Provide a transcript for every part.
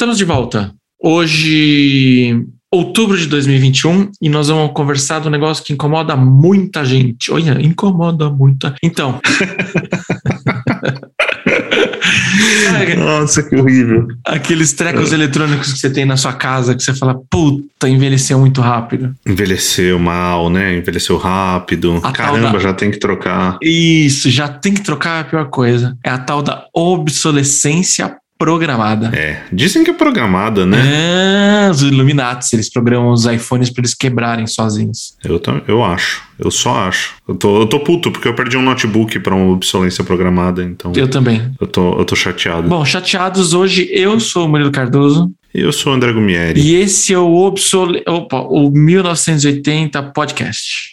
Estamos de volta. Hoje, outubro de 2021, e nós vamos conversar do negócio que incomoda muita gente. Olha, incomoda muita. Então. Nossa, que horrível. Aqueles trecos eletrônicos que você tem na sua casa que você fala, puta, envelheceu muito rápido. Envelheceu mal, né? Envelheceu rápido. A Caramba, da- já tem que trocar. Isso, já tem que trocar é a pior coisa. É a tal da obsolescência programada. É, dizem que é programada, né? É, os Illuminati, eles programam os iPhones para eles quebrarem sozinhos. Eu, eu acho. Eu só acho. Eu tô, eu tô puto porque eu perdi um notebook pra uma obsolência programada, então Eu também. eu tô, eu tô chateado. Bom, chateados hoje, eu sou o Murilo Cardoso eu sou o André Gumieri. e esse é o Obsole... Opa, o 1980 Podcast.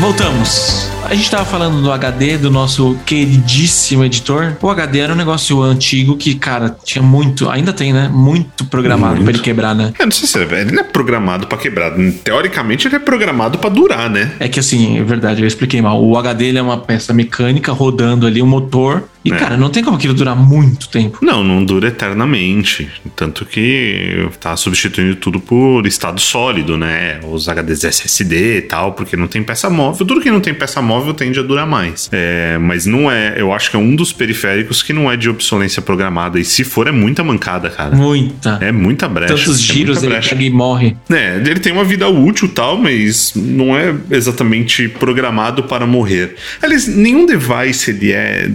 Voltamos. A gente tava falando do HD, do nosso queridíssimo editor. O HD era um negócio antigo que, cara, tinha muito, ainda tem, né? Muito programado pra ele quebrar, né? Eu não sei se é- ele não é programado pra quebrar. Teoricamente, ele é programado pra durar, né? É que assim, é verdade, eu expliquei mal. O HD ele é uma peça mecânica rodando ali, um motor. E, É. cara, não tem como aquilo durar muito tempo. Não, não dura eternamente. Tanto que tá substituindo tudo por estado sólido, né? Os HDs SSD e tal, porque não tem peça móvel. Tudo que não tem peça móvel tende a durar mais. É, mas não é. Eu acho que é um dos periféricos que não é de obsolência programada. E se for, é muita mancada, cara. Muita. É muita brecha. Tantos é giros muita ele brecha. pega e morre. É, ele tem uma vida útil e tal, mas não é exatamente programado para morrer. Aliás, nenhum device ele é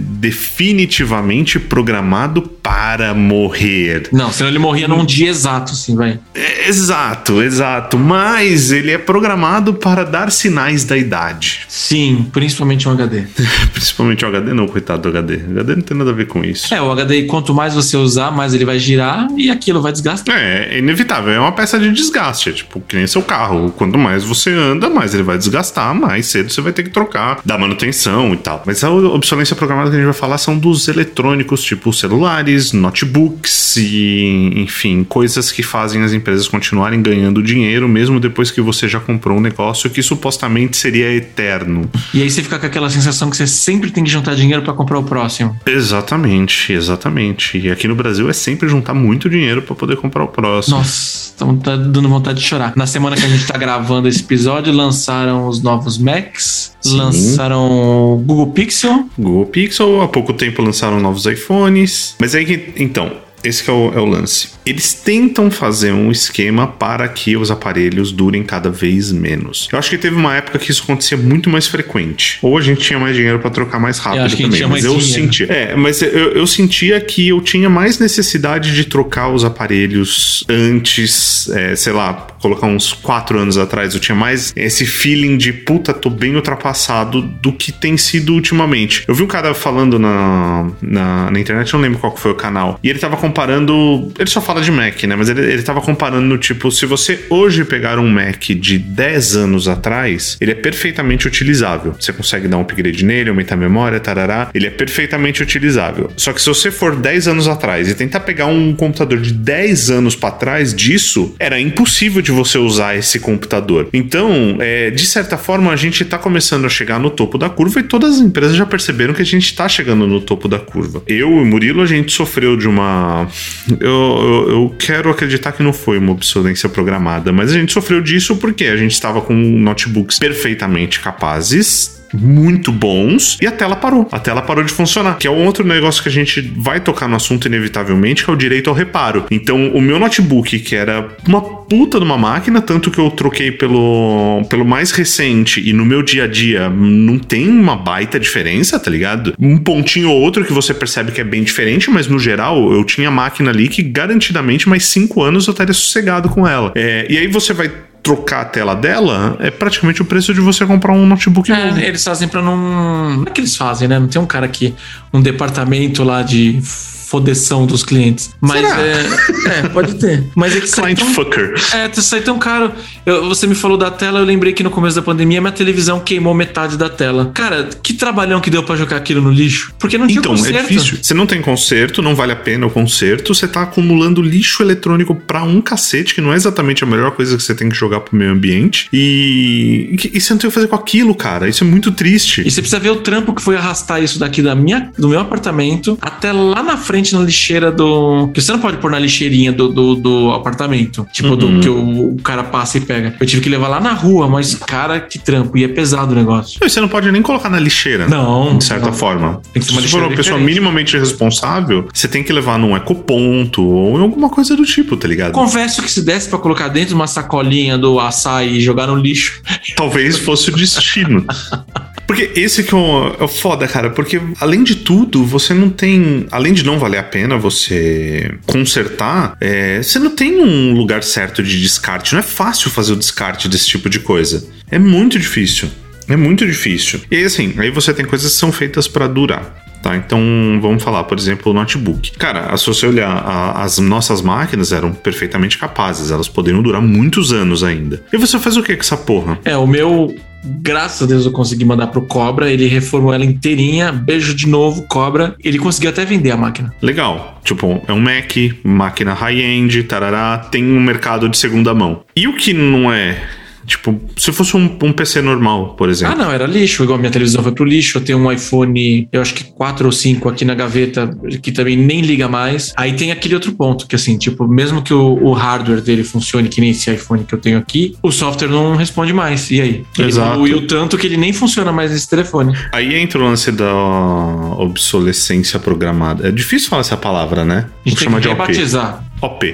definitivamente programado para morrer. Não, senão ele morria num dia exato, assim, vai. É, exato, exato. Mas ele é programado para dar sinais da idade. Sim, principalmente um HD. Principalmente o HD, não, coitado do HD. O HD não tem nada a ver com isso. É, o HD, quanto mais você usar, mais ele vai girar e aquilo vai desgastar. É, é inevitável, é uma peça de desgaste, é tipo que nem seu carro. Quanto mais você anda, mais ele vai desgastar, mais cedo você vai ter que trocar, dar manutenção e tal. Mas a obsolência programada que a gente vai falar são dos eletrônicos, tipo celulares, notebooks e, enfim, coisas que fazem as empresas continuarem ganhando dinheiro mesmo depois que você já comprou um negócio que supostamente seria eterno. E aí você fica com aquela sensação que você sempre tem que juntar dinheiro pra comprar o próximo. Exatamente, exatamente. E aqui no Brasil é sempre juntar muito dinheiro para poder comprar o próximo. Nossa, tão- tá dando vontade de chorar. Na semana que a gente tá gravando esse episódio, lançaram os novos Macs, Sim. lançaram o Google Pixel. Google Pixel, há pouco tempo lançaram novos iPhones. Mas aí que. Então, esse é o, é o lance. Eles tentam fazer um esquema para que os aparelhos durem cada vez menos. Eu acho que teve uma época que isso acontecia muito mais frequente. Ou a gente tinha mais dinheiro para trocar mais rápido que também. Mas eu dinheiro. sentia. É, mas eu, eu sentia que eu tinha mais necessidade de trocar os aparelhos antes, é, sei lá, colocar uns quatro anos atrás. Eu tinha mais esse feeling de puta, tô bem ultrapassado do que tem sido ultimamente. Eu vi um cara falando na, na, na internet, eu não lembro qual foi o canal, e ele tava comparando. Ele só fala de Mac, né? Mas ele, ele tava comparando tipo, se você hoje pegar um Mac de 10 anos atrás, ele é perfeitamente utilizável. Você consegue dar um upgrade nele, aumentar a memória, tarará. Ele é perfeitamente utilizável. Só que se você for 10 anos atrás e tentar pegar um computador de 10 anos para trás disso, era impossível de você usar esse computador. Então, é, de certa forma, a gente tá começando a chegar no topo da curva e todas as empresas já perceberam que a gente tá chegando no topo da curva. Eu e o Murilo, a gente sofreu de uma. Eu, eu, eu quero acreditar que não foi uma obsolência programada, mas a gente sofreu disso porque a gente estava com notebooks perfeitamente capazes muito bons e a tela parou. A tela parou de funcionar, que é outro negócio que a gente vai tocar no assunto inevitavelmente, que é o direito ao reparo. Então, o meu notebook, que era uma puta de uma máquina, tanto que eu troquei pelo, pelo mais recente e no meu dia a dia não tem uma baita diferença, tá ligado? Um pontinho ou outro que você percebe que é bem diferente, mas no geral eu tinha máquina ali que garantidamente mais cinco anos eu estaria sossegado com ela. É, e aí você vai trocar a tela dela, é praticamente o preço de você comprar um notebook novo. É, eles fazem pra não. Não é que eles fazem, né? Não tem um cara aqui, um departamento lá de fodeção dos clientes. Mas é, é, pode ter. Mas é que Client tão, fucker. É, sai tão caro. Eu, você me falou da tela, eu lembrei que no começo da pandemia minha televisão queimou metade da tela. Cara, que trabalhão que deu para jogar aquilo no lixo? Porque não tinha então, conserto. é difícil. Você não tem conserto, não vale a pena o conserto, você tá acumulando lixo eletrônico pra um cacete, que não é exatamente a melhor coisa que você tem que jogar pro meio ambiente. E, e você não tem o que fazer com aquilo, cara. Isso é muito triste. E você precisa ver o trampo que foi arrastar isso daqui da minha, do meu apartamento até lá na frente na lixeira do. Que você não pode pôr na lixeirinha do, do, do apartamento. Tipo, do Uhum. que o, o cara passa e pega. Eu tive que levar lá na rua, mas, cara, que trampo. E é pesado o negócio. E você não pode nem colocar na lixeira. Não. De certa não. forma. Tem que ser uma Se for uma pessoa diferente. minimamente responsável, você tem que levar num ecoponto ou em alguma coisa do tipo, tá ligado? Confesso que se desse pra colocar dentro de uma sacolinha do açaí e jogar no lixo. Talvez fosse o destino. Porque esse que é o, é o foda, cara. Porque, além de tudo, você não tem. Além de não valer a pena você consertar, é, você não tem um lugar certo de descarte. Não é fácil fazer o descarte desse tipo de coisa. É muito difícil. É muito difícil. E assim, aí você tem coisas que são feitas pra durar. Tá, então vamos falar, por exemplo, o notebook. Cara, se você olhar, a- as nossas máquinas eram perfeitamente capazes, elas poderiam durar muitos anos ainda. E você faz o que com essa porra? É, o meu. Graças a Deus eu consegui mandar pro Cobra, ele reformou ela inteirinha, beijo de novo, Cobra. Ele conseguiu até vender a máquina. Legal. Tipo, é um Mac, máquina high-end, tarará, tem um mercado de segunda mão. E o que não é? Tipo, se fosse um, um PC normal, por Ah, exemplo. não, era lixo, igual minha televisão foi pro lixo. Eu tenho um iPhone, eu acho que 4 ou 5 aqui na gaveta, que também nem liga mais. Aí tem aquele outro ponto, que assim, tipo, mesmo que o, o hardware dele funcione, que nem esse iPhone que eu tenho aqui, o software não responde mais. E aí? Ele Exato. evoluiu tanto que ele nem funciona mais nesse telefone. Aí entra o lance da obsolescência programada. É difícil falar essa palavra, né? A gente tem que rebatizar. OP.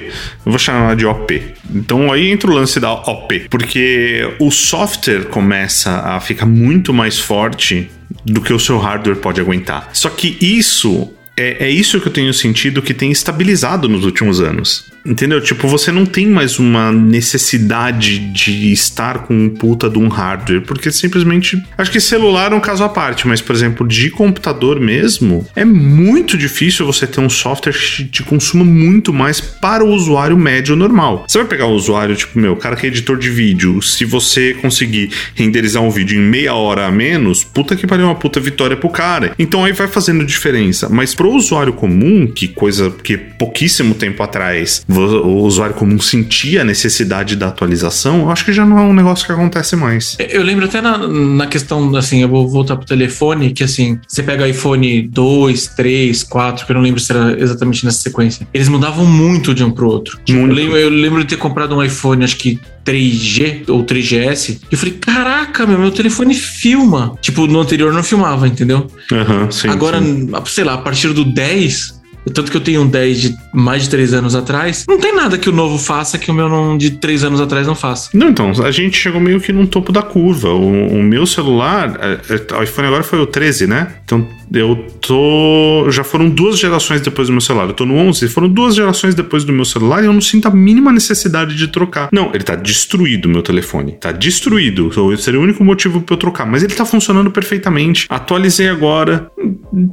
Eu vou chamar de OP. Então aí entra o lance da OP, porque o software começa a ficar muito mais forte do que o seu hardware pode aguentar. Só que isso é, é isso que eu tenho sentido que tem estabilizado nos últimos anos. Entendeu? Tipo, você não tem mais uma necessidade de estar com um puta de um hardware, porque simplesmente. Acho que celular é um caso à parte, mas, por exemplo, de computador mesmo, é muito difícil você ter um software que te consuma muito mais para o usuário médio normal. Você vai pegar o usuário, tipo, meu, cara que é editor de vídeo, se você conseguir renderizar um vídeo em meia hora a menos, puta que pariu, uma puta vitória pro cara. Então aí vai fazendo diferença. Mas pro usuário comum, que coisa que pouquíssimo tempo atrás o usuário comum sentia a necessidade da atualização, eu acho que já não é um negócio que acontece mais. Eu lembro até na, na questão, assim, eu vou voltar pro telefone, que assim, você pega iPhone 2, 3, 4, que eu não lembro se era exatamente nessa sequência. Eles mudavam muito de um pro outro. Tipo, eu, lembro, eu lembro de ter comprado um iPhone, acho que 3G ou 3GS, e eu falei, caraca, meu, meu telefone filma. Tipo, no anterior não filmava, entendeu? Aham, sim. Agora, sim. sei lá, a partir do 10, tanto que eu tenho um 10 de mais de 3 anos atrás, não tem nada que o novo faça que o meu não, de 3 anos atrás não faça. Não, então, a gente chegou meio que no topo da curva. O, o meu celular, é, é, o iPhone agora foi o 13, né? Então eu tô. Já foram duas gerações depois do meu celular. Eu tô no 11, foram duas gerações depois do meu celular e eu não sinto a mínima necessidade de trocar. Não, ele tá destruído, meu telefone. Tá destruído. Então, esse seria o único motivo pra eu trocar. Mas ele tá funcionando perfeitamente. Atualizei agora.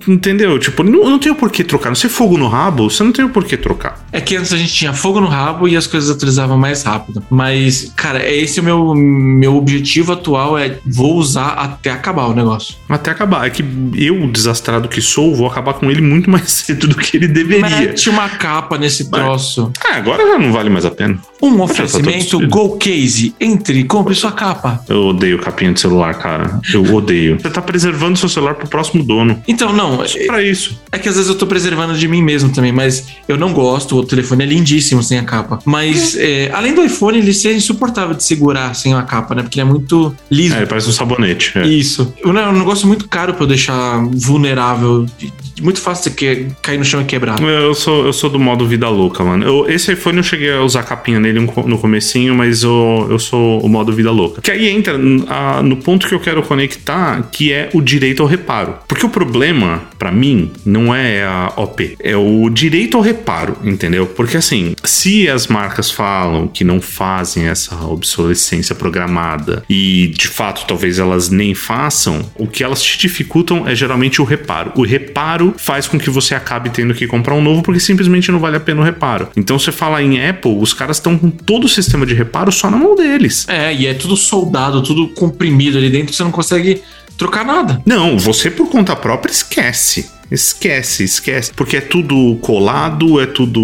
Entendeu? Tipo, não, não tenho por que trocar. Não sei fogo no rabo, você não tem por que trocar. É que antes a gente tinha fogo no rabo e as coisas atualizavam mais rápido. Mas, cara, é esse o meu, meu objetivo atual, é vou usar até acabar o negócio. Até acabar. É que eu, desastrado que sou, vou acabar com ele muito mais cedo do que ele deveria. Mete uma capa nesse troço. Ah, agora já não vale mais a pena. Um oferecimento Go Case. Entre e compre sua capa. Eu odeio capinha de celular, cara. Eu odeio. Você tá preservando seu celular pro próximo dono. Então, não, Só pra isso. É que às vezes eu tô preservando de mim mesmo também, mas eu não gosto. O telefone é lindíssimo sem a capa. Mas é, além do iPhone, ele ser insuportável de segurar sem a capa, né? Porque ele é muito liso. É, parece um sabonete. É. Isso. É um negócio muito caro pra eu deixar vulnerável. de- Muito fácil você que- cair no chão e quebrar. Eu sou, eu sou do modo vida louca, mano. Eu- esse iPhone eu cheguei a usar capinha nele no co- no comecinho, mas eu, eu sou o modo vida louca. Que aí entra a- no ponto que eu quero conectar, que é o direito ao reparo. Porque o problema, pra mim, não é a OP, é o direito ao reparo, entendeu? Porque assim, se as marcas falam que não fazem essa obsolescência programada e de fato talvez elas nem façam, o que elas te dificultam é geralmente o reparo. O reparo caro faz com que você acabe tendo que comprar um novo porque simplesmente não vale a pena o reparo. Então você fala em Apple, os caras estão com todo o sistema de reparo só na mão deles. É, e é tudo soldado, tudo comprimido ali dentro, você não consegue trocar nada. Não, você por conta própria esquece. Esquece, esquece. Porque é tudo colado, é tudo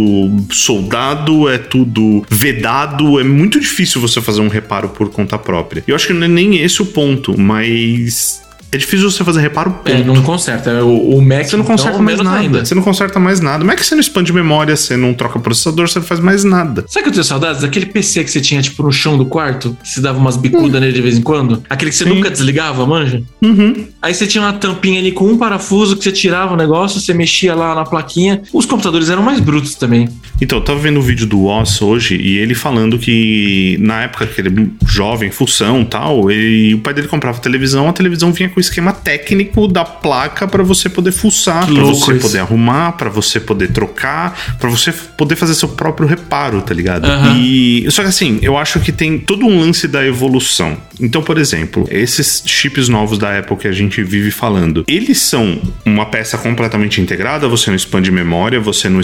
soldado, é tudo vedado. É muito difícil você fazer um reparo por conta própria. Eu acho que não é nem esse o ponto, mas é difícil você fazer reparo. É, ponto. não conserta. O, o Mac Você não conserta então, mais nada. ainda. Você não conserta mais nada. Não é que você não expande memória, você não troca processador, você não faz mais nada. Sabe que eu tenho saudades? Daquele PC que você tinha, tipo, no chão do quarto, que você dava umas bicudas nele de vez em quando? Aquele que você Sim. nunca desligava, manja? Uhum. Aí você tinha uma tampinha ali com um parafuso que você tirava o negócio, você mexia lá na plaquinha. Os computadores eram mais brutos também. Então, eu tava vendo o vídeo do Oz hoje e ele falando que na época que ele jovem, função tal, ele, o pai dele comprava televisão, a televisão vinha com o esquema técnico da placa pra você poder fuçar, louco você isso. poder arrumar, pra você poder trocar, pra você poder fazer seu próprio reparo, tá ligado? Aham. E só que assim, eu acho que tem todo um lance da evolução. Então, por exemplo, esses chips novos da Apple que a gente vive falando, eles são uma peça completamente integrada, você não expande memória, você não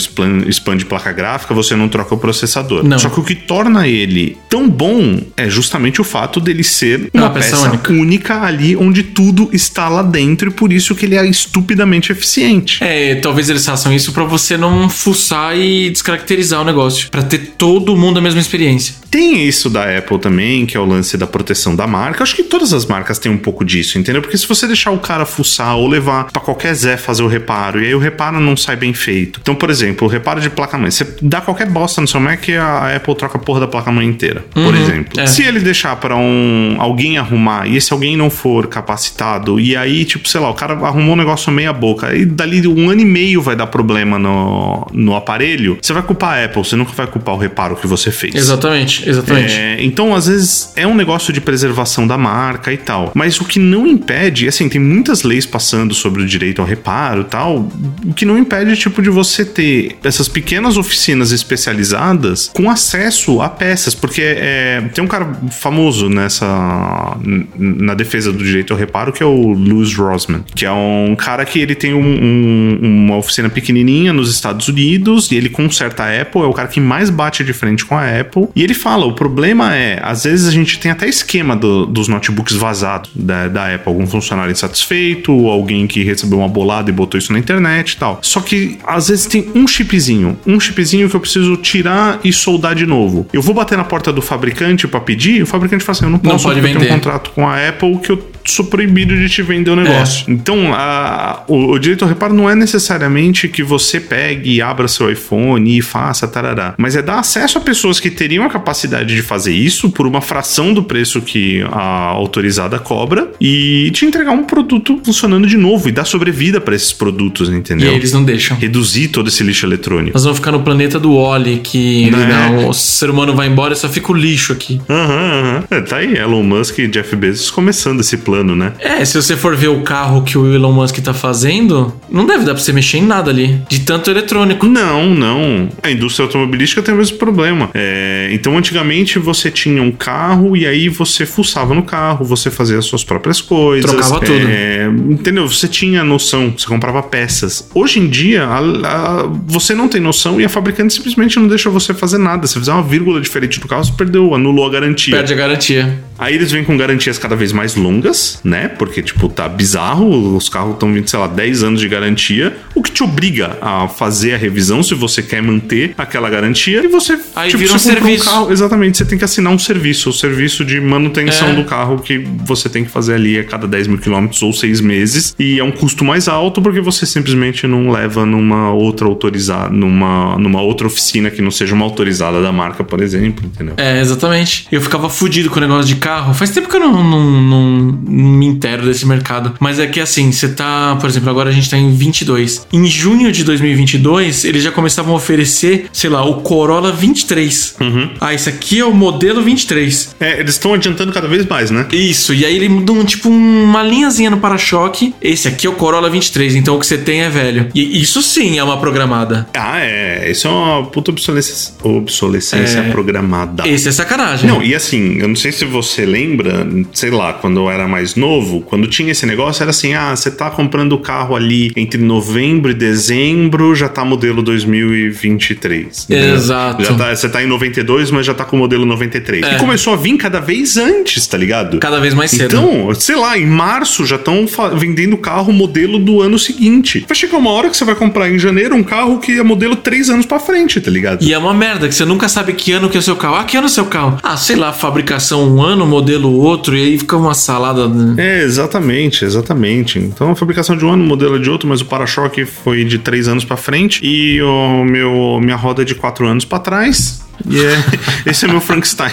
expande placa gráfica, você não troca o processador. Não. Só que o que torna ele tão bom é justamente o fato dele ser uma, Uma peça peça, única. única. ali onde tudo está lá dentro e por isso que ele é estupidamente eficiente. É, talvez eles façam isso pra você não fuçar e descaracterizar o negócio. Pra ter todo mundo a mesma experiência. Tem isso da Apple também, que é o lance da proteção da marca. Acho que todas as marcas têm um pouco disso, entendeu? Porque se você deixar o cara fuçar ou levar pra qualquer Zé fazer o reparo, e aí o reparo não sai bem feito. Então, por exemplo, o reparo de placa-mãe. Você dá qualquer bosta no seu Mac e a Apple troca a porra da placa-mãe inteira, por Uhum, exemplo. é. Se ele deixar pra um alguém arrumar, e esse alguém não for capacitado, e aí, tipo, sei lá, o cara arrumou um negócio meia boca, e dali um ano e meio vai dar problema no, no aparelho, você vai culpar a Apple, você nunca vai culpar o reparo que você fez. Exatamente, exatamente. É, então, às vezes, é um negócio de preservação da marca e tal. Mas o que não impede, assim, tem muitas leis passando sobre o direito ao reparo e tal. O que não impede, tipo, de você ter essas pequenas oficinas especializadas com acesso a peças. Porque é, tem um cara famoso nessa. na defesa do direito ao reparo, que é o Louis Rosman, que é um cara que ele tem um- um- uma oficina pequenininha nos Estados Unidos e ele conserta a Apple, é o cara que mais bate de frente com a Apple. E ele fala: o problema é, às vezes a gente tem até esquema do- dos notebooks vazados da, da Apple, algum funcionário insatisfeito, ou alguém que recebeu uma bolada e botou isso na internet e tal. Só que às vezes tem um chipzinho, um chipzinho que eu preciso tirar e soldar de novo. Eu vou bater na porta do fabricante pra pedir, o fabricante fala assim: eu não posso pode eu tenho vender. um contrato com a Apple que eu sou proibido de te vender o negócio. Então, a- o, o direito ao reparo não é necessariamente que você pegue e abra seu iPhone e faça tarará, mas é dar acesso a pessoas que teriam a capacidade de fazer isso por uma fração do preço que a autorizada cobra e te entregar um produto funcionando de novo e dar sobrevida para esses produtos, E entendeu? aí eles não deixam. Reduzir todo esse lixo eletrônico. Nós vamos ficar no planeta do Oli, que Né? não, o ser humano vai embora e só fica o lixo aqui. Aham, aham. É, tá aí Elon Musk e Jeff Bezos começando esse plano, né? É, se você for ver o carro que o Elon Musk tá fazendo, não deve dar pra você mexer em nada ali. De tanto eletrônico. Não, não. A indústria automobilística tem o mesmo problema. É, então, antigamente você tinha um carro e aí você fuçava no carro, você fazia as suas próprias coisas. Trocava tudo. É, entendeu? Você tinha noção, você comprava peças. Hoje em dia, a- a- você não tem noção e a fabricante simplesmente não deixa você fazer nada. Se fizer uma vírgula diferente do carro, você perdeu, anulou a garantia. Perde a garantia. Aí eles vêm com garantias cada vez mais longas, né? Porque, tipo, tá bizarro. Os carros estão vindo, sei lá, 10 anos de garantia. O que te obriga a fazer a revisão se você quer manter aquela garantia. E você. Aí tipo, vira um serviço. carro, exatamente, você tem que assinar um serviço. O serviço de manutenção É. do carro que você tem que fazer ali a cada 10 mil quilômetros ou 6 meses. E é um custo mais alto porque você simplesmente não leva numa outra autorizada, numa, numa outra oficina que não seja uma autorizada da marca, por exemplo, entendeu? É, exatamente. Eu ficava fudido com o negócio de carro. Faz tempo que eu não, não, não me intero desse mercado. Mas é que assim, você tá, por exemplo, agora a gente tá em 22. Em junho de 2022, eles já começavam a oferecer, sei lá, o Corolla 23. Ah, esse aqui é o modelo 23. É, eles estão adiantando cada vez mais, né? Isso, e aí ele muda um, tipo uma linhazinha no para-choque. Esse aqui é o Corolla 23, então o que você tem é velho. E isso sim é uma programada. Ah, é. Isso é uma puta obsolescência, obsolescência É. programada. Esse é sacanagem. Não, e assim, eu não sei se você lembra, sei lá, quando eu era mais mais novo, quando tinha esse negócio, era assim: ah, você tá comprando o carro ali entre novembro e dezembro, já tá modelo 2023. Né? Exato. Já tá, você tá em 92, mas já tá com o modelo 93. É. E começou a vir cada vez antes, tá ligado? Cada vez mais cedo. Então, sei lá, em março já estão vendendo carro modelo do ano seguinte. Vai chegar uma hora que você vai comprar em janeiro um carro que é modelo três anos pra frente, tá ligado? E é uma merda, que você nunca sabe que ano que é o seu carro. Ah, que ano é o seu carro? Ah, sei lá, fabricação um ano, modelo outro, e aí fica uma salada. Né? É, exatamente, exatamente. Então a fabricação de um ano, modelo é de outro, mas o para-choque foi de três anos para frente e o meu minha roda é de quatro anos para trás. E yeah. é, esse é meu Frankenstein.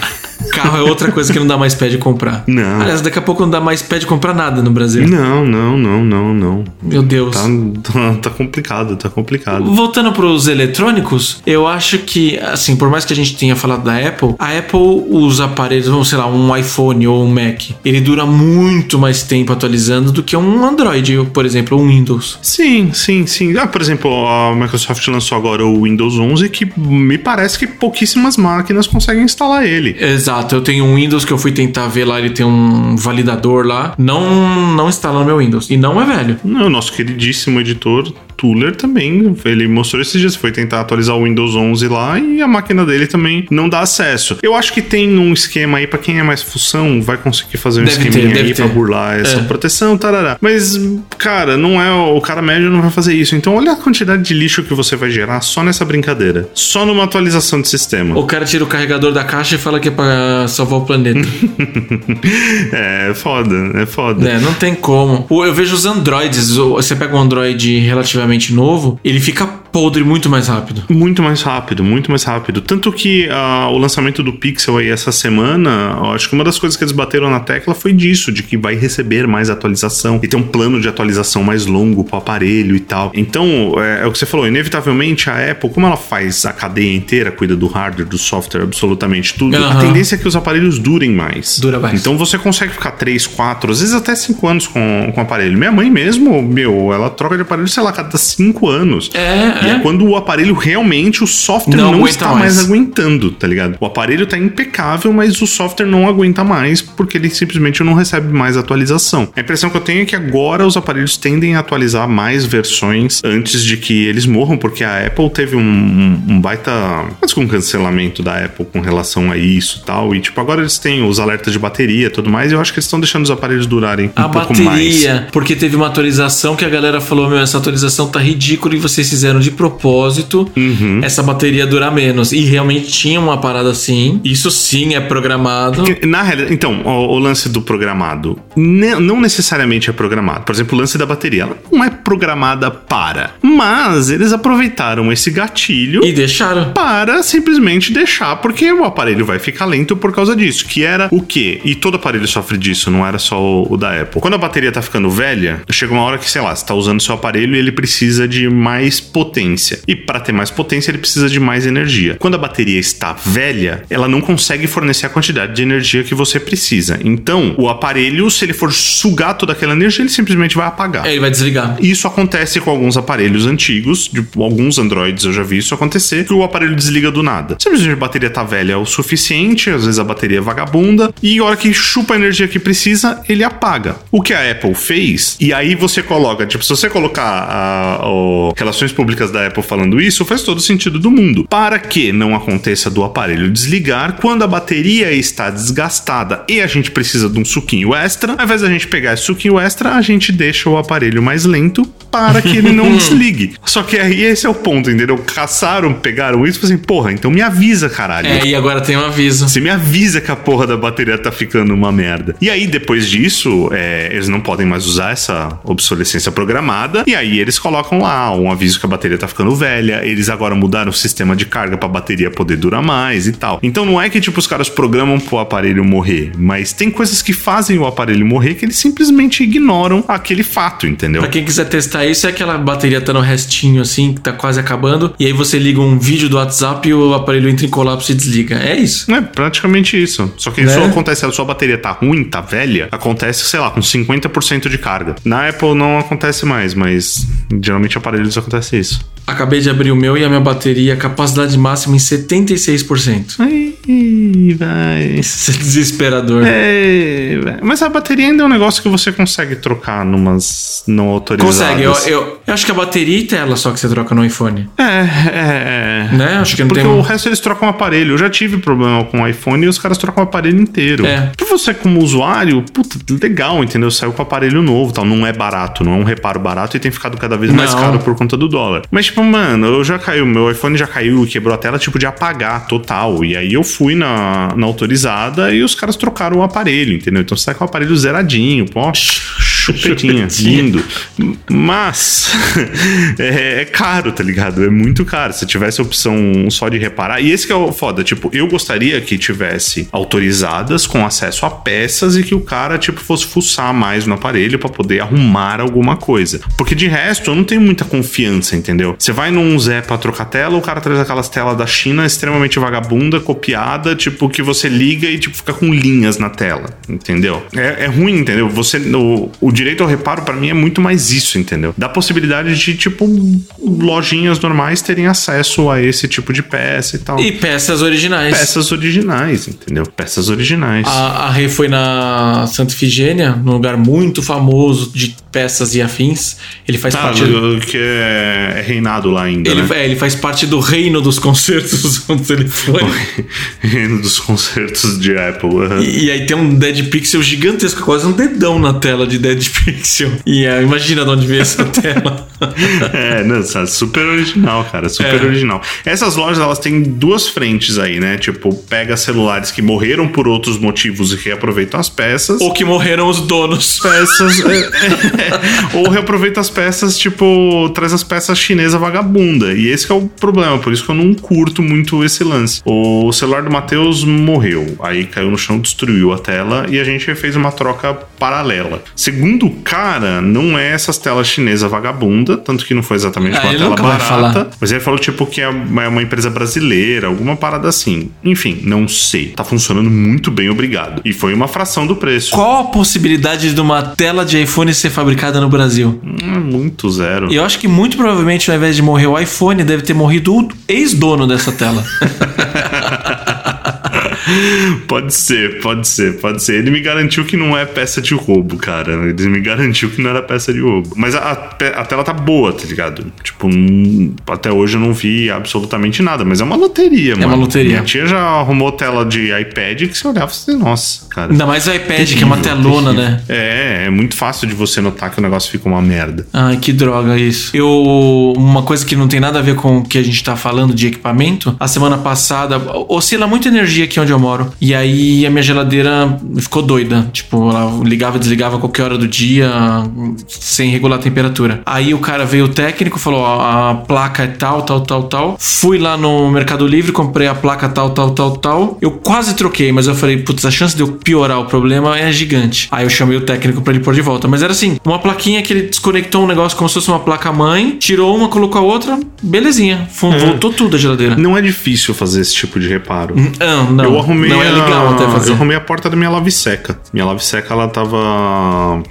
Carro é outra coisa que não dá mais pé de comprar. Não. Aliás, daqui a pouco não dá mais pé de comprar nada no Brasil. Não, não, não, não, não. Meu Deus. Tá, tá, tá complicado, tá complicado. Voltando para os eletrônicos, eu acho que, assim, por mais que a gente tenha falado da Apple, a Apple, os aparelhos, vamos sei lá, um iPhone ou um Mac, ele dura muito mais tempo atualizando do que um Android, por exemplo, um Windows. Sim, sim, sim. Ah, por exemplo, a Microsoft lançou agora o Windows 11 que me parece que pouquíssimas máquinas conseguem instalar ele. Exato. Eu tenho um Windows que eu fui tentar ver lá, ele tem um validador lá. Não, não instala no meu Windows. E não é velho. Não, nosso queridíssimo editor Tuller também, ele mostrou esses dias, foi tentar atualizar o Windows 11 lá e a máquina dele também não dá acesso. Eu acho que tem um esquema aí para quem é mais função, vai conseguir fazer um deve esqueminha ter, aí para burlar essa é. proteção, tarará. Mas, cara, não é o cara médio não vai fazer isso. Então olha a quantidade de lixo que você vai gerar só nessa brincadeira, só numa atualização de sistema. O cara tira o carregador da caixa e fala que é para salvar o planeta. é, foda, é foda. É, não tem como. Eu vejo os Androids, você pega um Android relativamente novo, ele fica podre muito mais rápido. Muito mais rápido, muito mais rápido. Tanto que uh, o lançamento do Pixel aí essa semana, acho que uma das coisas que eles bateram na tecla foi disso, de que vai receber mais atualização e ter um plano de atualização mais longo pro aparelho e tal. Então, é, é o que você falou, inevitavelmente a Apple, como ela faz a cadeia inteira, cuida do hardware, do software, absolutamente tudo, uhum. a tendência é que os aparelhos durem mais. Dura mais. Então você consegue ficar 3, 4, às vezes até 5 anos com, com o aparelho. Minha mãe mesmo, meu, ela troca de aparelho, sei lá, cada 5 anos. É, e é. quando o aparelho realmente, o software não, não está mais. mais. aguentando, tá ligado? O aparelho tá impecável, mas o software não aguenta mais porque ele simplesmente não recebe mais atualização. A impressão que eu tenho é que agora os aparelhos tendem a atualizar mais versões antes de que eles morram, porque a Apple teve um, um, um baita. Quase um cancelamento da Apple com relação a isso e tal. E tipo, agora eles têm os alertas de bateria e tudo mais, e eu acho que eles estão deixando os aparelhos durarem um a pouco bateria, mais. Porque teve uma atualização que a galera falou: meu, essa atualização tá ridícula e vocês fizeram de propósito uhum. essa bateria durar menos. E realmente tinha uma parada assim. Isso sim é programado. Na realidade, então, o, o, lance do programado ne, não necessariamente é programado. Por exemplo, o lance da bateria, ela não é programada para. Mas eles aproveitaram esse gatilho e deixaram para simplesmente deixar, porque o aparelho vai ficar lento por causa disso. Que era o quê? E todo aparelho sofre disso, não era só o, o da Apple. Quando a bateria tá ficando velha, chega uma hora que, sei lá, você tá usando seu aparelho e ele precisa de mais potência. E para ter mais potência, ele precisa de mais energia. Quando a bateria está velha, ela não consegue fornecer a quantidade de energia que você precisa. Então, o aparelho, se ele for sugar toda aquela energia, ele simplesmente vai apagar. É, ele vai desligar. Isso acontece com alguns aparelhos antigos, de alguns Androids eu já vi isso acontecer, que o aparelho desliga do nada. Simplesmente a bateria tá velha o suficiente, às vezes a bateria é vagabunda, e a hora que chupa a energia que precisa, ele apaga. O que a Apple fez, e aí você coloca, tipo, se você colocar a, a, relações públicas da Apple falando isso, faz todo sentido do mundo. Para que não aconteça do aparelho desligar quando a bateria está desgastada e a gente precisa de um suquinho extra, ao invés da gente pegar esse suquinho extra, a gente deixa o aparelho mais lento para que ele não desligue. Só que aí esse é o ponto, entendeu? Caçaram, pegaram isso e falaram assim, porra, então me avisa, caralho. É, e agora tem um aviso. Você me avisa que a porra da bateria tá ficando uma merda. E aí, depois disso, é, eles não podem mais usar essa obsolescência programada, e aí eles colocam lá um aviso que a bateria tá ficando velha, eles agora mudaram o sistema de carga pra bateria poder durar mais e tal. Então não é que, tipo, os caras programam pro aparelho morrer, mas tem coisas que fazem o aparelho morrer que eles simplesmente ignoram aquele fato, entendeu? Pra quem quiser testar isso, é aquela bateria tá no restinho assim, que tá quase acabando, e aí você liga um vídeo do WhatsApp e o aparelho entra em colapso e desliga. É isso. É praticamente isso. Só que isso né? acontece, a sua bateria tá ruim, tá velha, acontece, sei lá, com 50% de carga. Na Apple não acontece mais, mas geralmente aparelhos acontece isso. Acabei de abrir o meu e a minha bateria, capacidade máxima em 76%. Aí Ih, vai. Desesperador. É, vai. mas a bateria ainda é um negócio que você consegue trocar numas não autorizadas. Consegue. Eu, eu, eu acho que a bateria e tela só que você troca no iPhone. É, é, é. Né? Acho que não Porque tem o resto eles trocam o aparelho. Eu já tive problema com o iPhone e os caras trocam o aparelho inteiro. É. Pra você, como usuário, puta, legal, entendeu? Saiu com aparelho novo tal. Não é barato, não é um reparo barato e tem ficado cada vez mais Não. caro por conta do dólar. Mas, tipo, mano, eu já caiu, meu iPhone já caiu e quebrou a tela, tipo, de apagar total. E aí eu fui na, na autorizada e os caras trocaram o aparelho, entendeu? Então você tá com o aparelho zeradinho, pô. Chupetinha, lindo. Mas é, é caro, tá ligado? É muito caro. Se tivesse a opção só de reparar. E esse que é o foda. Tipo, eu gostaria que tivesse autorizadas com acesso a peças e que o cara, tipo, fosse fuçar mais no aparelho pra poder arrumar alguma coisa. Porque de resto, eu não tenho muita confiança, entendeu? Você vai num Zé pra trocar tela, o cara traz aquelas telas da China extremamente vagabunda, copiada, tipo, que você liga e, tipo, fica com linhas na tela, entendeu? É, é ruim, entendeu? Você, o, o direito ao reparo, pra mim, é muito mais isso, entendeu? Dá possibilidade de, tipo, lojinhas normais terem acesso a esse tipo de peça e tal. E peças originais. Peças originais, entendeu? Peças originais. A, a Rê foi na Santa Ifigênia, num lugar muito famoso de peças e afins. Ele faz Ah, parte. o- que é, é reinado lá ainda, Ele, né? é, ele faz parte do reino dos concertos do telefone. Reino dos concertos de Apple. aham. E, e aí tem um Dead Pixel gigantesco, quase um dedão na tela de Dead Pixel. E é, imagina de onde veio essa tela. É, não, sabe, super original, cara, super É. original. Essas lojas, elas têm duas frentes aí, né? Tipo, pega celulares que morreram por outros motivos e reaproveitam as peças. Ou que morreram os donos. peças. é, é, ou reaproveita as peças, tipo, traz as peças chinesa vagabunda. E esse que é o problema, por isso que eu não curto muito esse lance. O celular do Matheus morreu, aí caiu no chão, destruiu a tela e a gente fez uma troca paralela. Segundo o cara, não é essas telas chinesa vagabunda, tanto que não foi exatamente Ah, uma tela barata. Mas ele falou, tipo, que é uma é uma empresa brasileira, alguma parada assim. Enfim, não sei. Tá funcionando muito bem, obrigado. E foi uma fração do preço. Qual a possibilidade de uma tela de iPhone ser fabricada no Brasil? Hum, muito zero. E eu acho que muito provavelmente, ao invés de morrer o iPhone, deve ter morrido o ex-dono dessa tela. Pode ser, pode ser, pode ser. Ele me garantiu que não é peça de roubo, cara. Ele me garantiu que não era peça de roubo. Mas a, a tela tá boa, tá ligado? Tipo, até hoje eu não vi absolutamente nada, mas é uma loteria, mano. uma loteria. Minha tia já arrumou tela de iPad que você olhava e você, nossa, cara. Ainda mais o iPad, que é uma Terrível, telona, terrível. né? É, é muito fácil de você notar que o negócio fica uma merda. Ai, que droga isso. Eu. Uma coisa que não tem nada a ver com o que a gente tá falando de equipamento. A semana passada oscila muita energia aqui onde eu moro. E aí a minha geladeira ficou doida. Tipo, ela ligava e desligava a qualquer hora do dia, sem regular a temperatura. Aí o cara veio o técnico, falou: ó, a placa é tal, tal, tal, tal. Fui lá no Mercado Livre, comprei a placa tal, tal, tal, tal. Eu quase troquei, mas eu falei, putz, a chance de eu piorar o problema é gigante. Aí eu chamei o técnico pra ele pôr de volta. Mas era assim, uma plaquinha que ele desconectou um negócio como se fosse uma placa mãe, tirou uma, colocou a outra, belezinha. Fu- Voltou tudo a geladeira. Não é difícil fazer esse tipo de reparo. Não, não. eu arrumei não é legal a... até fazer. Eu arrumei a porta da minha lave seca. Minha lave seca, ela tava.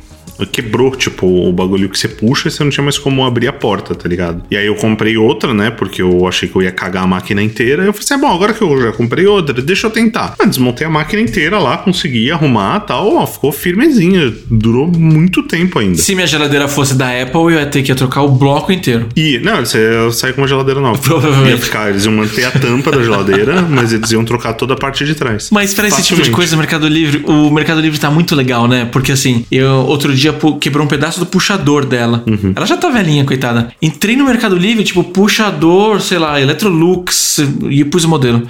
Quebrou, tipo, o bagulho que você puxa e você não tinha mais como abrir a porta, tá ligado? E aí eu comprei outra, né? Porque eu achei que eu ia cagar a máquina inteira. Eu falei assim: ah, bom, agora que eu já comprei outra, deixa eu tentar. Ah, desmontei a máquina inteira lá, consegui arrumar tal. Ó, ficou firmezinha. Durou muito tempo ainda. Se minha geladeira fosse da Apple, eu ia ter que trocar o bloco inteiro. E, não, você sai com uma geladeira nova. Provavelmente. Ia ficar, eles iam manter a tampa da geladeira, mas eles iam trocar toda a parte de trás. Mas pra esse tipo de coisa, o Mercado Livre, o Mercado Livre tá muito legal, né? Porque assim, eu outro dia quebrou um pedaço do puxador dela. Uhum. Ela já tá velhinha, coitada. Entrei no Mercado Livre, tipo, puxador, sei lá, Electrolux, e pus o modelo.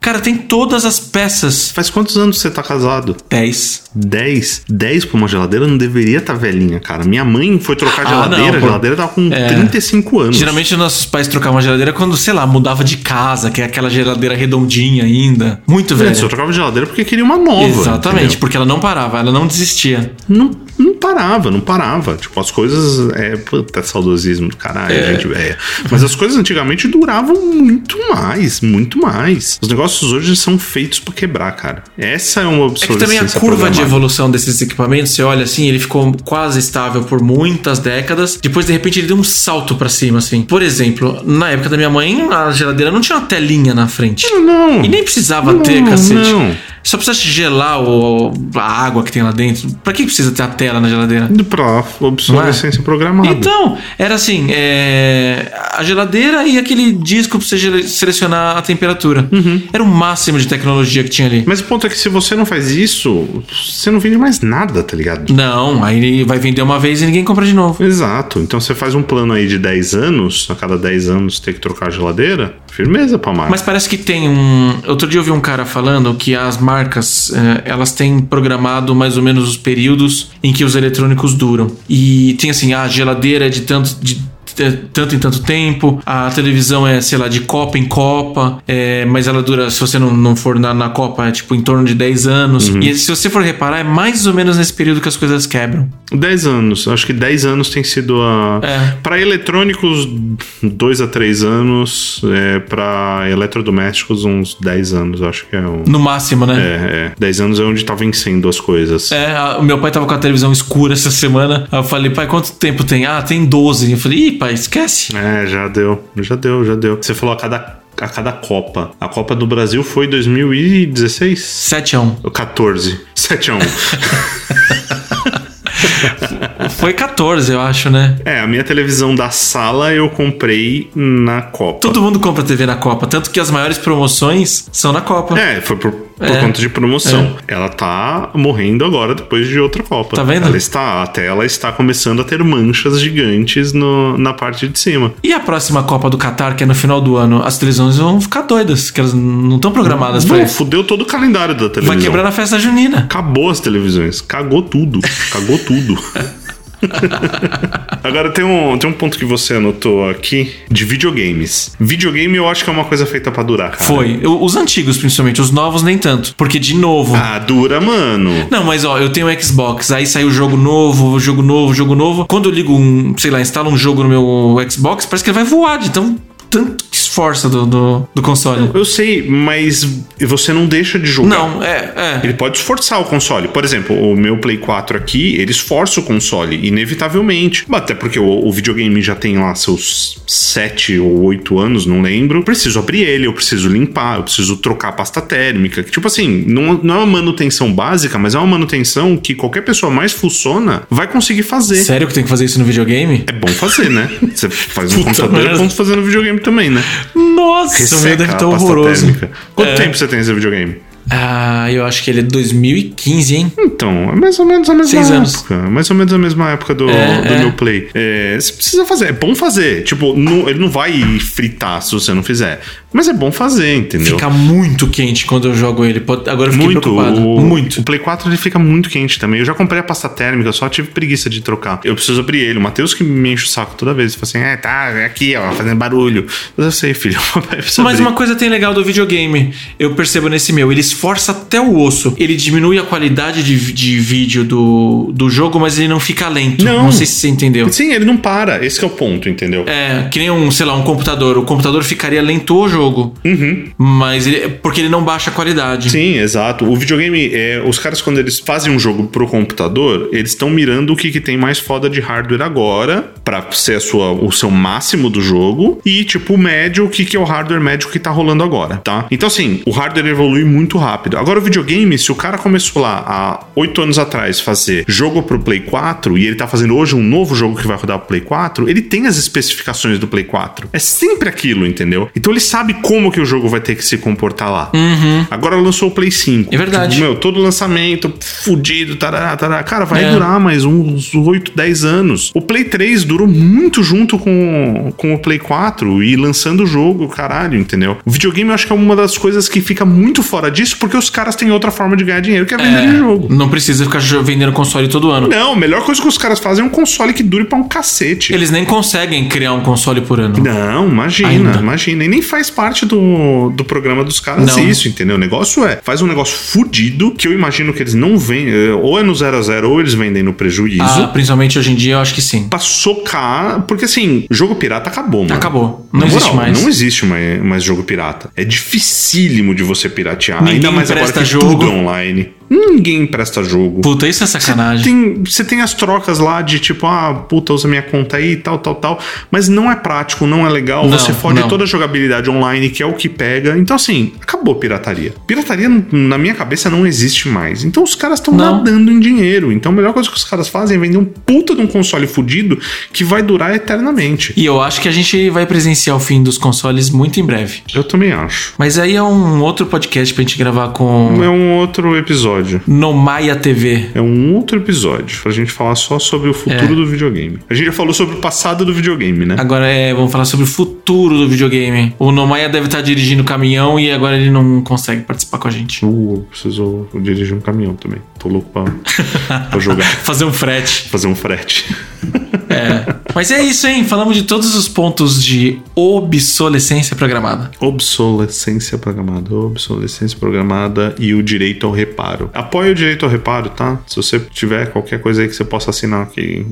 Cara, tem todas as peças. Faz quantos anos você tá casado? 10. 10? 10 pra uma geladeira não deveria estar velhinha, cara. Minha mãe foi trocar Ah, geladeira, não, a geladeira tava com É. 35 anos. Geralmente nossos pais trocavam a geladeira quando, sei lá, mudava de casa, que é aquela geladeira redondinha ainda. Muito É, velha. só trocava geladeira porque queria uma nova. Exatamente, entendeu? porque ela não parava, ela não desistia. Não, não parava, não parava. Tipo, as coisas. É, puta, saudosismo do caralho, É. gente velha. Mas as coisas antigamente duravam muito mais, muito mais. Os negócios hoje são feitos pra quebrar, cara. Essa é uma É que também a curva de evolução desses equipamentos, você olha assim, ele ficou quase estável por muitas décadas. Depois, de repente, ele deu um salto para cima, assim. Por exemplo, na época da minha mãe, a geladeira não tinha uma telinha na frente. Não. E nem precisava não, ter, cacete. Não. Só precisa gelar o, a água que tem lá dentro. Pra que precisa ter a tela na geladeira? Pra obsolescência é? programada. Então, era assim: é, a geladeira e aquele disco pra você selecionar a temperatura. Uhum. Era o máximo de tecnologia que tinha ali. Mas o ponto é que se você não faz isso, você não vende mais nada, tá ligado? Não, aí vai vender uma vez e ninguém compra de novo. Exato. Então você faz um plano aí de 10 anos, a cada 10 anos ter que trocar a geladeira, firmeza pra marca. Mas parece que tem um. Outro dia eu vi um cara falando que as marcas eh, elas têm programado mais ou menos os períodos em que os eletrônicos duram. E tem assim, a geladeira é de tanto. De, tanto em tanto tempo, a televisão é, sei lá, de Copa em Copa, é, mas ela dura, se você não, não for na, na Copa, é tipo em torno de 10 anos. Uhum. E se você for reparar, é mais ou menos nesse período que as coisas quebram. 10 anos, acho que 10 anos tem sido a. É. Para eletrônicos, 2 a 3 anos, é, para eletrodomésticos, uns 10 anos, acho que é um. No máximo, né? É, é. 10 anos é onde tá vencendo as coisas. É, a, o meu pai tava com a televisão escura essa semana. Aí eu falei, pai, quanto tempo tem? Ah, tem 12. Eu falei, ih, pai, esquece. É, já deu, já deu, já deu. Você falou a cada a cada Copa. A Copa do Brasil foi 2016? 7 a 1. 14. 7 a 1. Foi 14, eu acho, né? É, a minha televisão da sala eu comprei na Copa. Todo mundo compra TV na Copa, tanto que as maiores promoções são na Copa. É, foi por, por é. conta de promoção. É. Ela tá morrendo agora depois de outra Copa. Tá vendo? Ela está, até ela está começando a ter manchas gigantes no, na parte de cima. E a próxima Copa do Qatar, que é no final do ano, as televisões vão ficar doidas, que elas não estão programadas não, pra fudeu todo o calendário da televisão. Vai quebrar na festa junina. Acabou as televisões. Cagou tudo. Cagou tudo. Agora tem um, tem um ponto que você anotou aqui de videogames. Videogame eu acho que é uma coisa feita para durar, cara. Foi. Os antigos, principalmente, os novos nem tanto. Porque, de novo. Ah, dura, mano. Não, mas ó, eu tenho um Xbox, aí saiu jogo novo, jogo novo, jogo novo. Quando eu ligo um, sei lá, instalo um jogo no meu Xbox, parece que ele vai voar de tão tanto que esforça do, do, do console. Eu, eu, sei, mas você não deixa de jogar. Não, é, é. Ele pode esforçar o console. Por exemplo, o meu Play 4 aqui, ele esforça o console, inevitavelmente. Até porque o, o videogame já tem lá seus 7 ou 8 anos, não lembro. Preciso abrir ele, eu preciso limpar, eu preciso trocar a pasta térmica. Que, tipo assim, não, não é uma manutenção básica, mas é uma manutenção que qualquer pessoa mais funciona vai conseguir fazer. Sério que tem que fazer isso no videogame? É bom fazer, né? Você faz no computador, é bom fazer no videogame também, né? Nossa, Resseca deve estar horroroso. Térmica. Quanto é. tempo você tem esse videogame? Ah, eu acho que ele é 2015, hein? Então, é mais ou menos a mesma Seis época. Anos. Mais ou menos a mesma época do, É, do é. meu play. É, você precisa fazer. É bom fazer. Tipo, não- ele não vai fritar se você não fizer. Mas é bom fazer, entendeu? Fica muito quente quando eu jogo ele. Agora eu fiquei muito. preocupado. O, Muito. O Play 4 ele fica muito quente também. Eu já comprei a pasta térmica, só tive preguiça de trocar. Eu preciso abrir ele. O Matheus que me enche o saco toda vez. Fala assim: é, tá, é aqui, ó, fazendo barulho. Mas eu sei, filho. precisa Mas uma coisa tem legal do videogame, eu percebo nesse meu, ele esforça até o osso. Ele diminui a qualidade de, de vídeo do, do jogo, mas ele não fica lento. Não. Não sei se você entendeu. Sim, ele não para. Esse é o ponto, entendeu? É, que nem um, sei lá, um computador. O computador ficaria lento o jogo. Uhum. Mas ele, porque ele não baixa a qualidade. Sim, exato. O videogame, é, os caras, quando eles fazem um jogo pro computador, eles estão mirando o que, que tem mais foda de hardware agora, pra ser a sua, o seu máximo do jogo, e tipo, o médio, o que, que é o hardware médio que tá rolando agora, tá? Então, assim, o hardware evolui muito rápido. Agora, o videogame, se o cara começou lá há oito anos atrás fazer jogo pro Play 4 e ele tá fazendo hoje um novo jogo que vai rodar pro Play 4, ele tem as especificações do Play 4. É sempre aquilo, entendeu? Então ele sabe como que o jogo vai ter que se comportar lá. Agora lançou o Play 5. É verdade. Tipo, meu, todo lançamento fudido, tarará, tarará. Cara, vai É. durar mais uns 8, 10 anos. O Play 3 durou muito junto com, com o Play 4 e lançando o jogo, caralho, entendeu? O videogame eu acho que é uma das coisas que fica muito fora disso porque os caras têm outra forma de ganhar dinheiro que é vender jogo. Não precisa ficar vendendo console todo ano. Não, a melhor coisa que os caras fazem é um console que dure pra um cacete. Eles nem conseguem criar um console por ano. Não, imagina, Ainda. imagina. E nem faz parte do, do programa dos caras Não. isso, entendeu? O negócio é, faz um negócio fudido que eu imagino que eles não vendem, ou é no 0 a 0 ou eles vendem no prejuízo. Ah, principalmente hoje em dia, eu acho que sim. Pra socar, porque assim, jogo pirata acabou, mano. Acabou. Não existe moral, mais. Não existe mais, mais jogo pirata. É dificílimo de você piratear. Ninguém Ainda mais agora que jogo. tudo é online. Ninguém presta jogo. Puta, isso é sacanagem. Tem, você tem as trocas lá de tipo, ah, puta, usa minha conta aí, tal, tal, tal. Mas não é prático, não é legal. Não, você fode não. toda a jogabilidade online, que é o que pega. Então, assim, acabou pirataria. Pirataria, na minha cabeça, não existe mais. Então, os caras estão nadando em dinheiro. Então, a melhor coisa que os caras fazem é vender um puta de um console fudido que vai durar eternamente. E eu acho que a gente vai presenciar o fim dos consoles muito em breve. Eu também acho. Mas aí é um outro podcast pra gente gravar com É um outro episódio. No Maia TV. É um outro episódio pra gente falar só sobre o futuro É. do videogame. A gente já falou sobre o passado do videogame, né? Agora é, vamos falar sobre o futuro do videogame. O Nomaia deve estar dirigindo o caminhão e agora ele não consegue participar com a gente. Uh, eu preciso dirigir um caminhão também. Tô louco pra, pra jogar. Fazer um frete. Fazer um frete. É. Mas é isso, hein? Falamos de todos os pontos de obsolescência programada. Obsolescência programada. Obsolescência programada e o direito ao reparo. Apoie o direito ao reparo, tá? Se você tiver qualquer coisa aí que você possa assinar que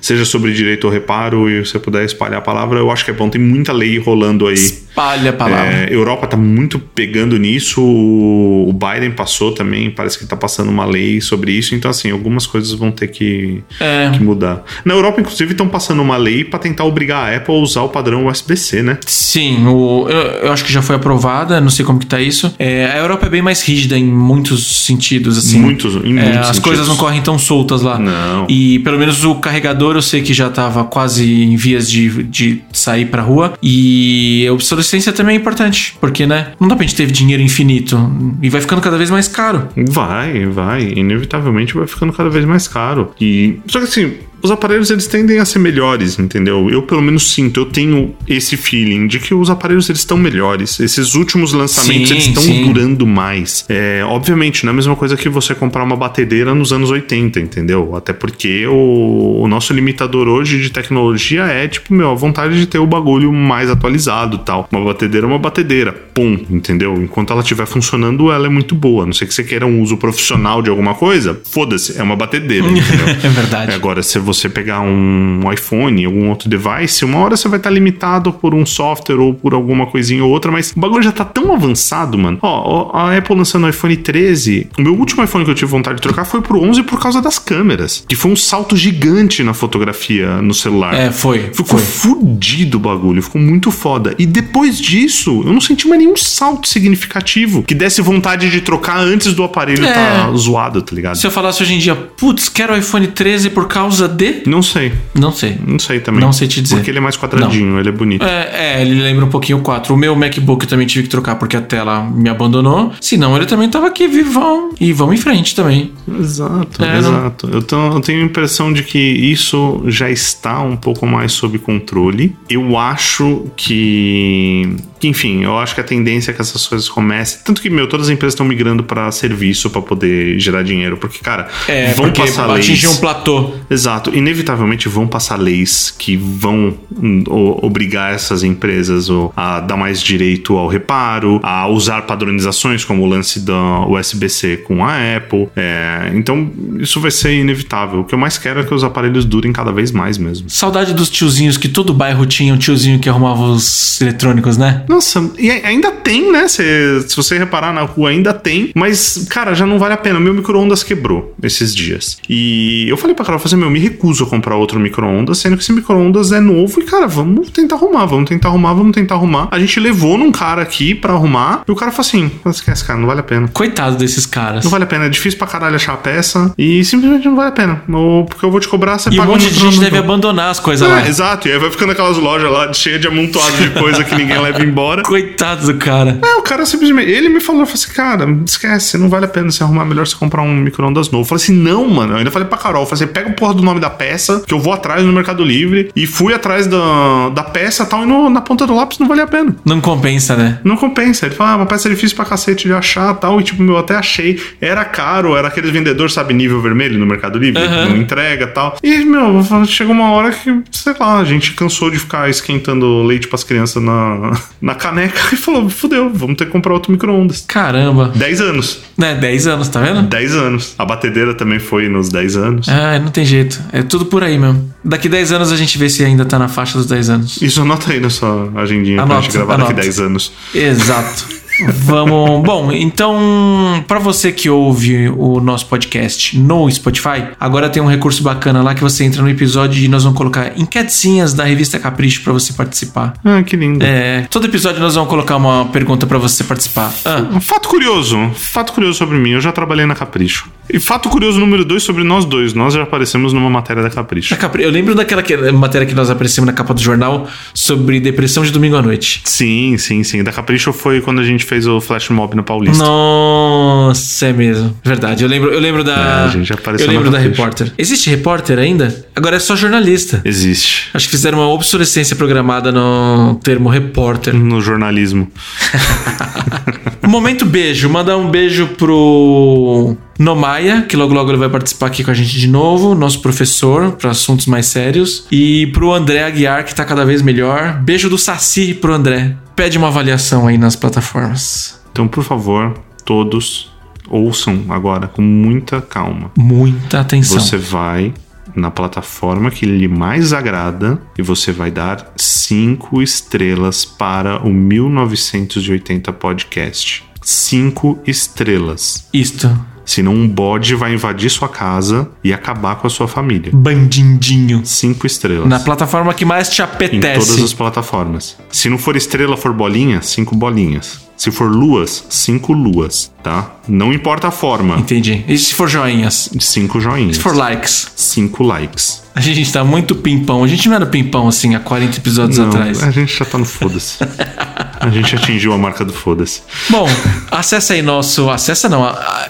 seja sobre direito ao reparo e você puder espalhar a palavra, eu acho que é bom. Tem muita lei rolando aí. Espalha a palavra. É, Europa tá muito pegando nisso. O o Biden passou também, parece que tá passando uma lei sobre isso. Então, assim, algumas coisas vão ter que, É. que mudar. Na Europa, inclusive, estão passando uma lei para tentar obrigar a Apple a usar o padrão USB-C, né? Sim, o, eu, eu acho que já foi aprovada, não sei como que tá isso. É, a Europa é bem mais rígida em muitos sentidos, assim. Muitos, em É, muitos as sentidos. coisas não correm tão soltas lá. Não. E pelo menos o carregador eu sei que já tava quase em vias de, de sair pra rua. E a obsolescência também é importante, porque, né? Não dá pra gente ter dinheiro infinito. E vai ficando cada vez mais caro. Vai, vai. Inevitavelmente vai ficando cada vez mais caro. E. Só que assim. Os aparelhos eles tendem a ser melhores, entendeu? Eu pelo menos sinto, eu tenho esse feeling de que os aparelhos eles estão melhores. Esses últimos lançamentos Sim, eles estão durando mais. É, obviamente, não é a mesma coisa que você comprar uma batedeira nos anos 80, entendeu? Até porque o, o nosso limitador hoje de tecnologia é tipo, meu, a vontade de ter o bagulho mais atualizado, tal. Uma batedeira é uma batedeira, pum, entendeu? Enquanto ela estiver funcionando, ela é muito boa. A não sei que você queira um uso profissional de alguma coisa, foda-se, é uma batedeira, entendeu? É verdade. Agora, se você pegar um iPhone, algum outro device, uma hora você vai estar limitado por um software ou por alguma coisinha ou outra, mas o bagulho já tá tão avançado, mano. Ó, ó, a Apple lançando o iPhone 13, o meu último iPhone que eu tive vontade de trocar foi pro 11 por causa das câmeras, que foi um salto gigante na fotografia no celular. É, foi. Ficou foi. fudido o bagulho, ficou muito foda. E depois disso, eu não senti mais nenhum salto significativo que desse vontade de trocar antes do aparelho É. tá zoado, tá ligado? Se eu falasse hoje em dia, putz, quero o iPhone 13 por causa de. Não sei. Não sei. Não sei também. Não sei te dizer. Porque ele é mais quadradinho, ele é bonito. É, é, ele lembra um pouquinho o 4. O meu MacBook eu também tive que trocar porque a tela me abandonou. Senão ele também tava aqui vivão. E vamos em frente também. Exato, É, não- exato. Eu, tô- eu tenho a impressão de que isso já está um pouco mais sob controle. Eu acho que. que, Enfim, eu acho que a tendência é que essas coisas comecem. Tanto que, meu, todas as empresas estão migrando para serviço para poder gerar dinheiro. Porque, cara, É, vão porque passar leis. atingir um platô. Exato. Inevitavelmente vão passar leis que vão hum, obrigar essas empresas a dar mais direito ao reparo, a usar padronizações como o lance da USB-C com a Apple. É, então, isso vai ser inevitável. O que eu mais quero é que os aparelhos durem cada vez mais mesmo. Saudade dos tiozinhos que todo bairro tinha um tiozinho que arrumava os eletrônicos, né? Nossa, e ainda tem, né? Se, se você reparar na rua, ainda tem. Mas, cara, já não vale a pena. Meu micro-ondas quebrou esses dias. E eu falei pra Carol, fazer, meu, me recuso a comprar outro micro-ondas, sendo que esse micro-ondas é novo. E, cara, vamos tentar arrumar, vamos tentar arrumar, vamos tentar arrumar. A gente levou num cara aqui pra arrumar. E o cara falou assim: esquece, cara, não vale a pena. Coitado desses caras. Não vale a pena, é difícil pra caralho achar a peça. E simplesmente não vale a pena. Ou porque eu vou te cobrar, você E um paga monte no de gente deve abandonar as coisas É, lá. exato, e aí vai ficando aquelas lojas lá cheias de amontoado de coisa que ninguém leva embora. Coitado do cara. É, o cara simplesmente. Ele me falou, falou assim, cara, esquece, não vale a pena você arrumar, melhor você comprar um micro-ondas novo. Eu falei assim, não, mano. Eu ainda falei pra Carol, eu falei assim, pega o porra do nome da peça, que eu vou atrás no Mercado Livre, e fui atrás da, da peça e tal, e no- na ponta do lápis não valia a pena. Não compensa, né? Não compensa. Ele fala, ah, uma peça difícil pra cacete de achar tal. E tipo, meu, eu até achei. Era caro, era aqueles vendedores, sabe, nível vermelho no Mercado Livre, Aham. não entrega tal. E, meu, chegou uma hora que, sei lá, a gente cansou de ficar esquentando leite pras crianças na, na caneca e falou, fudeu, vamos ter que comprar outro micro-ondas. Caramba. 10 anos. Né, 10 anos, tá vendo? 10 anos. A batedeira também foi nos 10 anos. Ah, não tem jeito. É tudo por aí mesmo. Daqui 10 anos a gente vê se ainda tá na faixa dos 10 anos. Isso anota aí na sua agendinha pra Anota, gente gravar anota. daqui 10 anos. Exato. Vamos. Bom, então, para você que ouve o nosso podcast no Spotify, agora tem um recurso bacana lá que você entra no episódio e nós vamos colocar enquetezinhas da revista Capricho para você participar. Ah, que lindo. É, todo episódio nós vamos colocar uma pergunta para você participar. Ah, Um fato curioso, fato curioso sobre mim, eu já trabalhei na Capricho. E fato curioso número dois sobre nós dois, nós já aparecemos numa matéria da Capricho. eu lembro daquela que- matéria que nós aparecemos na capa do jornal sobre depressão de domingo à noite. Sim, sim, sim. Da Capricho foi quando a gente fez o Flash Mob no Paulista. Nossa, é mesmo. Verdade. Eu lembro, eu lembro da. É, a gente apareceu eu lembro da repórter. Existe repórter ainda? Agora é só jornalista. Existe. Acho que fizeram uma obsolescência programada no termo repórter. No jornalismo. Momento beijo. Mandar um beijo pro Nomaia, que logo logo ele vai participar aqui com a gente de novo, nosso professor, para assuntos mais sérios. E pro André Aguiar, que tá cada vez melhor. Beijo do Saci pro André. Pede uma avaliação aí nas plataformas. Então, por favor, todos ouçam agora com muita calma. Muita atenção. Você vai na plataforma que lhe mais agrada e você vai dar cinco estrelas para o 1980 podcast. Cinco estrelas. Isto. Senão um bode vai invadir sua casa e acabar com a sua família. Bandindinho. Cinco estrelas. Na plataforma que mais te em apetece. todas as plataformas. Se não for estrela, for bolinha, cinco bolinhas. Se for luas, cinco luas, tá? Não importa a forma. Entendi. E se for joinhas? Cinco joinhas. Se for likes? Cinco likes. A gente tá muito pimpão. A gente não era pimpão assim há 40 episódios Não, atrás. a gente já tá no foda-se. a gente atingiu a marca do foda-se. Bom, acessa aí nosso. Acessa não.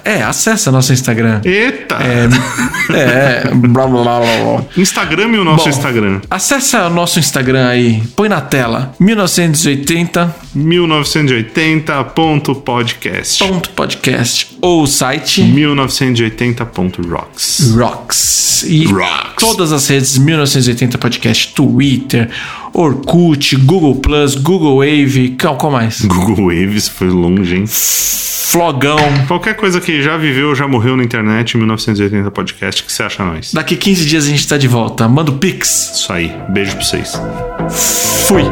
É, acessa nosso Instagram. Eita! É. blá, blá, blá, blá, blá. Instagram e o nosso Bom. Instagram. Acessa o nosso Instagram aí. Põe na tela. 1980. 1980.podcast. Podcast ou o site 1980.rocks. Rocks. E Rocks. todas as redes 1980 Podcast, Twitter, Orkut, Google Plus, Google Wave, qual, qual mais? Google Waves foi longe, hein? Flogão. Qualquer coisa que já viveu, já morreu na internet, 1980 podcast, o que você acha nós? Daqui 15 dias a gente tá de volta. Manda o Pix. Isso aí. Beijo pra vocês. Fui.